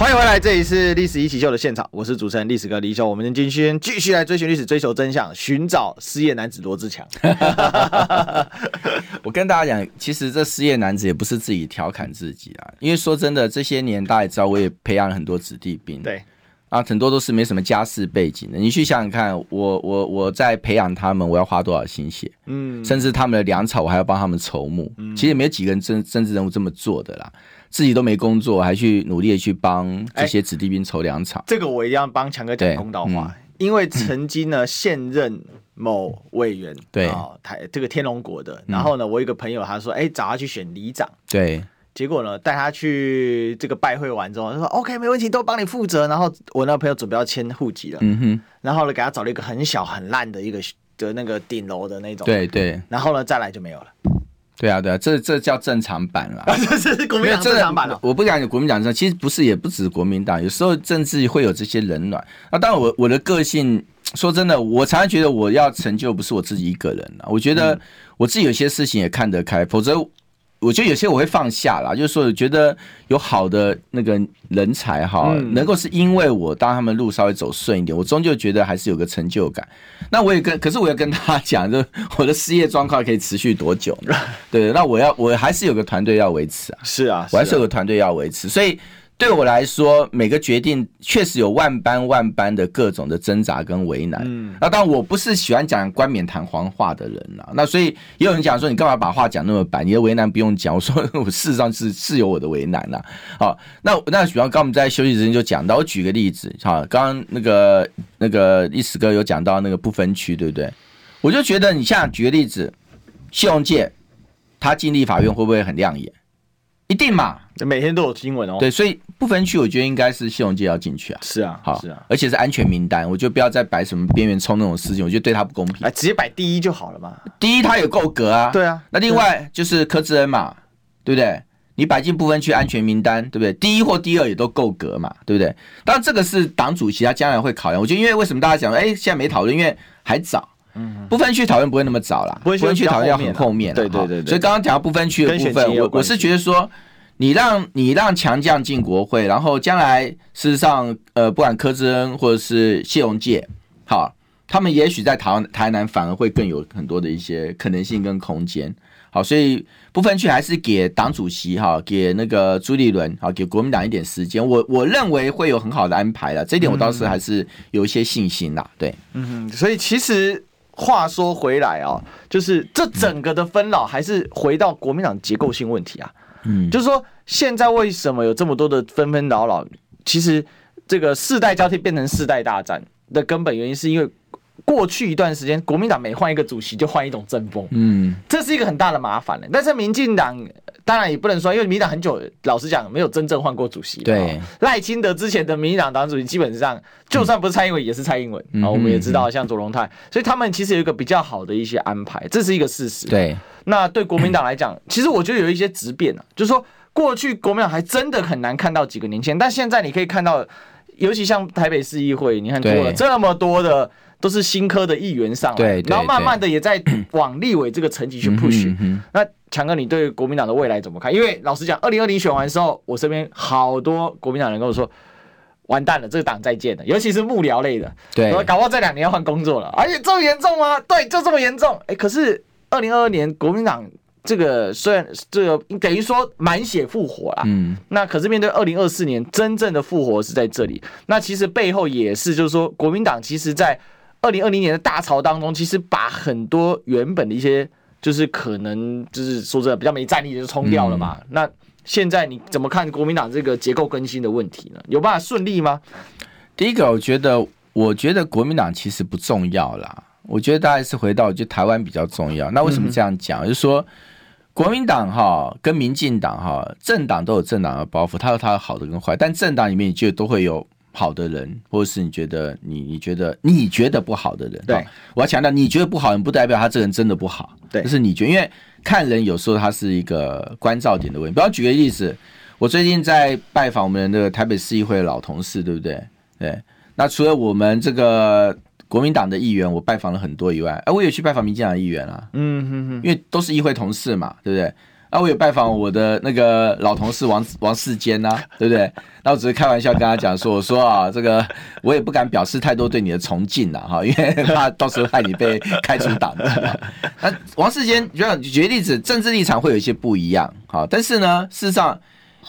欢迎回来，这里是历史一起秀的现场，我是主持人历史哥李修。我们今天继续来追寻历史，追求真相，寻找失业男子罗志强。[LAUGHS] 我跟大家讲，其实这失业男子也不是自己调侃自己啊，因为说真的，这些年大家也知道，我也培养了很多子弟兵，对啊，很多都是没什么家世背景的。你去想想看，我我我在培养他们，我要花多少心血？嗯，甚至他们的粮草，我还要帮他们筹募。嗯，其实也没有几个人真政治人物这么做的啦。自己都没工作，还去努力的去帮这些子弟兵筹粮草。这个我一定要帮强哥讲公道话，嗯、因为曾经呢，现任某委员对。啊，台这个天龙国的，然后呢，我有一个朋友他说，哎，找他去选里长，对，结果呢，带他去这个拜会完之后，他说 OK 没问题，都帮你负责。然后我那个朋友准备要迁户籍了，嗯哼，然后呢，给他找了一个很小很烂的一个的那个顶楼的那种，对对，然后呢，再来就没有了。对啊，对啊，这这叫正常版了。[LAUGHS] 这是国民党正常版了。我不敢讲国民党正，其实不是，也不止国民党，有时候政治会有这些冷暖。那当然，我我的个性，说真的，我常常觉得我要成就不是我自己一个人啊。我觉得我自己有些事情也看得开，否则。我觉得有些我会放下啦，就是说，我觉得有好的那个人才哈，能够是因为我当他们路稍微走顺一点，我终究觉得还是有个成就感。那我也跟，可是我要跟他讲，就我的事业状况可以持续多久？[LAUGHS] 对，那我要我还是有个团队要维持啊。是啊，我还是有个团队要维持，所以。对我来说，每个决定确实有万般万般的各种的挣扎跟为难。嗯，那当然我不是喜欢讲冠冕堂皇话的人啊。那所以也有人讲说，你干嘛把话讲那么白？你的为难不用讲。我说我事实上是是有我的为难呐。好，那那许方刚我们在休息之前就讲到，我举个例子，好，刚刚那个那个历史哥有讲到那个不分区，对不对？我就觉得你像举个例子，谢龙介他进立法院会不会很亮眼？一定嘛，每天都有新闻哦。对，所以不分区，我觉得应该是谢龙介要进去啊。是啊，好，是啊，而且是安全名单，我就不要再摆什么边缘冲那种事情，我觉得对他不公平。哎，直接摆第一就好了嘛。第一他也够格啊。对啊。那另外就是柯志恩嘛，对不对？你摆进不分区安全名单，对不对？第一或第二也都够格嘛，对不对？当然这个是党主席他将来会考量。我觉得因为为什么大家讲，哎，现在没讨论，因为还早。嗯。不分区讨论不会那么早啦，不分区讨论要很后面。对对对。所以刚刚讲到不分区的部分，我我是觉得说。你让你让强将进国会，然后将来事实上，呃，不管柯志恩或者是谢荣介，好，他们也许在台湾台南反而会更有很多的一些可能性跟空间，好，所以不分区还是给党主席哈，给那个朱立伦，好，给国民党一点时间，我我认为会有很好的安排了，这一点我倒是还是有一些信心啦，对，嗯，所以其实话说回来啊，就是这整个的分老还是回到国民党结构性问题啊。嗯，就是说，现在为什么有这么多的纷纷扰扰？其实，这个世代交替变成世代大战的根本原因，是因为过去一段时间，国民党每换一个主席就换一种阵风，嗯，这是一个很大的麻烦。但是民进党当然也不能说，因为民进党很久，老实讲，没有真正换过主席。对，赖清德之前的民进党党主席，基本上就算不是蔡英文，也是蔡英文啊。我们也知道，像左荣泰，所以他们其实有一个比较好的一些安排，这是一个事实。对。那对国民党来讲，[CLEARS THROAT] 其实我觉得有一些质变啊，就是说过去国民党还真的很难看到几个年轻人，但现在你可以看到，尤其像台北市议会，你看多了这么多的都是新科的议员上来，对，然后慢慢的也在 [COUGHS] 往立委这个层级去 push。那强哥，你对国民党的未来怎么看？因为老实讲，二零二零选完之后，我身边好多国民党人跟我说，完蛋了，这个党再见了，尤其是幕僚类的，对，搞不好这两年要换工作了。而且这么严重吗？对，就这么严重。哎，可是二零二二年国民党。这个虽然这个等于说满血复活啦，嗯，那可是面对二零二四年真正的复活是在这里。那其实背后也是，就是说国民党其实在二零二零年的大潮当中，其实把很多原本的一些就是可能就是说真的比较没战力的就冲掉了嘛。嗯、那现在你怎么看国民党这个结构更新的问题呢？有办法顺利吗？第一个，我觉得我觉得国民党其实不重要啦。我觉得大概是回到就台湾比较重要。那为什么这样讲？嗯、就是说。国民党哈跟民进党哈政党都有政党的包袱，它有它的好的跟坏，但政党里面就都会有好的人，或者是你觉得你你觉得你觉得不好的人。对，我要强调，你觉得不好人不代表他这个人真的不好，对，就是你觉得，因为看人有时候他是一个关照点的问题。比方举个例子，我最近在拜访我们的台北市议会的老同事，对不对？对，那除了我们这个。国民党的议员，我拜访了很多以外，哎，我也去拜访民进党议员啊，嗯哼哼，因为都是议会同事嘛，对不对？啊，我也拜访我的那个老同事王王世坚呐，对不对？那我只是开玩笑跟他讲说，我说啊，这个我也不敢表示太多对你的崇敬了哈，因为 [LAUGHS] 怕到时候害你被开除党的。那王世坚，举举例子，政治立场会有一些不一样，好，但是呢，事实上。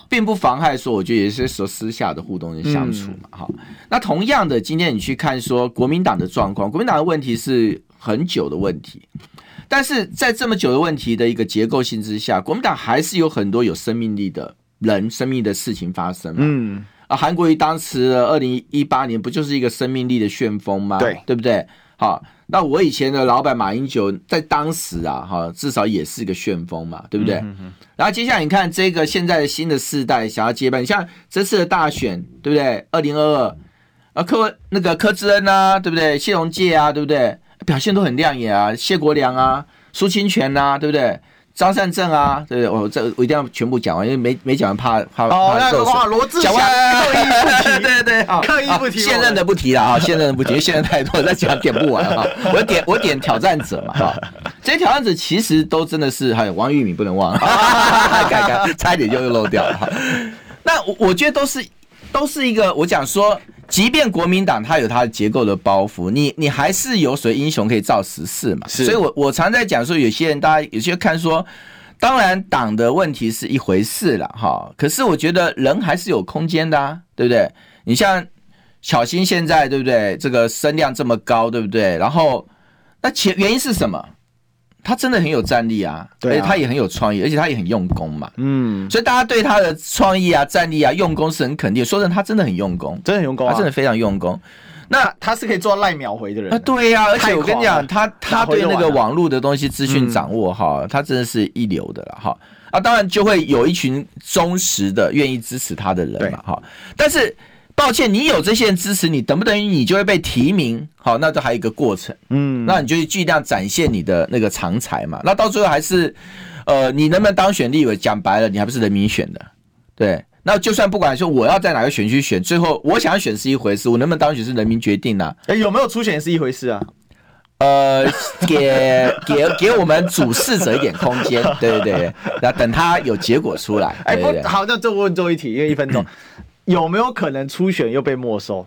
并不妨害说，我觉得有些时候私下的互动跟相处嘛，哈、嗯。那同样的，今天你去看说国民党的状况，国民党的问题是很久的问题，但是在这么久的问题的一个结构性之下，国民党还是有很多有生命力的人、生命的事情发生。嗯。啊，韩国瑜当时的二零一八年不就是一个生命力的旋风吗？对，对不对？好。那我以前的老板马英九在当时啊，哈，至少也是个旋风嘛，对不对？嗯、哼哼然后接下来你看这个现在的新的世代想要接班，你像这次的大选，对不对？二零二二啊，柯那个柯志恩啊，对不对？谢龙介啊，对不对？表现都很亮眼啊，谢国良啊，苏清泉啊，对不对？张善政啊，对不对？我这我一定要全部讲完，因为没没讲完怕怕哦，那个哇，罗志祥刻意不提，[LAUGHS] 对对好，[LAUGHS] 刻意不提，现任的不提了啊，现任的不提，现任太多了，再讲点不完啊。我点我点挑战者嘛，哈，这些挑战者其实都真的是还有王玉敏不能忘，[LAUGHS] 改改，差一点就又漏掉了哈。那我我觉得都是都是一个，我讲说。即便国民党它有它的结构的包袱，你你还是有谁英雄可以造时势嘛？所以我我常在讲说，有些人大家有些看说，当然党的问题是一回事了哈，可是我觉得人还是有空间的啊，对不对？你像小新现在对不对？这个声量这么高，对不对？然后那前原因是什么？他真的很有战力啊，对啊，而且他也很有创意，而且他也很用功嘛。嗯，所以大家对他的创意啊、战力啊、用功是很肯定。说真的，他真的很用功，真的很用功，啊，他真的非常用功。那他，是可以做赖秒回的人啊，对呀，啊。而且我跟你讲，他他对那个网络的东西资讯掌握哈，嗯，他真的是一流的了哈。啊，当然就会有一群忠实的愿意支持他的人嘛哈。但是。抱歉，你有这些人支持你，等不等于你就会被提名？好，那这还有一个过程，嗯，那你就尽量展现你的那个长才嘛。那到最后还是，呃，你能不能当选立委？讲白了，你还不是人民选的，对。那就算不管说我要在哪个选区选，最后我想选是一回事，我能不能当选是人民决定呢、啊？哎、欸，有没有初选是一回事啊？呃，给给给我们主事者一点空间，对对对，那等他有结果出来。哎，不好，那就问最后一题，因为一分钟。[LAUGHS] 有没有可能初选又被没收？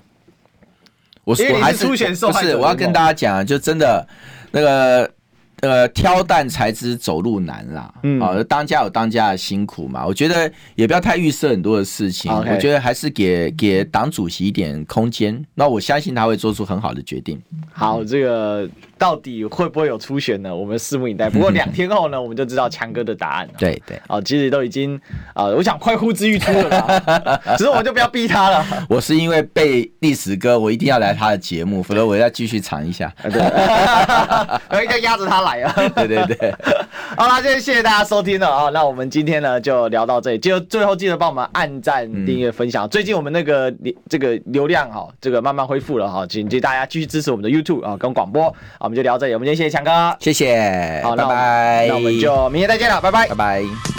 我我还是初选受害者，不是，我要跟大家讲，就真的那个。呃，挑担才知走路难啦。嗯，好，当家有当家的辛苦嘛。我觉得也不要太预设很多的事情。我觉得还是给给党主席一点空间。那我相信他会做出很好的决定。好，这个到底会不会有初选呢？我们拭目以待。[LAUGHS] 不过两天后呢，我们就知道强哥的答案了。对对，哦，其实都已经啊，我想快呼之欲出了。[LAUGHS] 只是我就不要逼他了。我是因为背历史歌，我一定要来他的节目，否则我要继续藏一下。对，我 [LAUGHS] 应该压着他来啊。对对对，好啦，今天谢谢大家收听了啊，那我们今天呢就聊到这里，就最后记得帮我们按赞、订阅、分享。最近我们那个这个流量哈，这个慢慢恢复了哈，请大家继续支持我们的 YouTube 啊跟广播，好，我们就聊这里，我们今天谢谢强哥，谢谢，好，拜拜，那我们就明天再见了，拜拜，拜拜。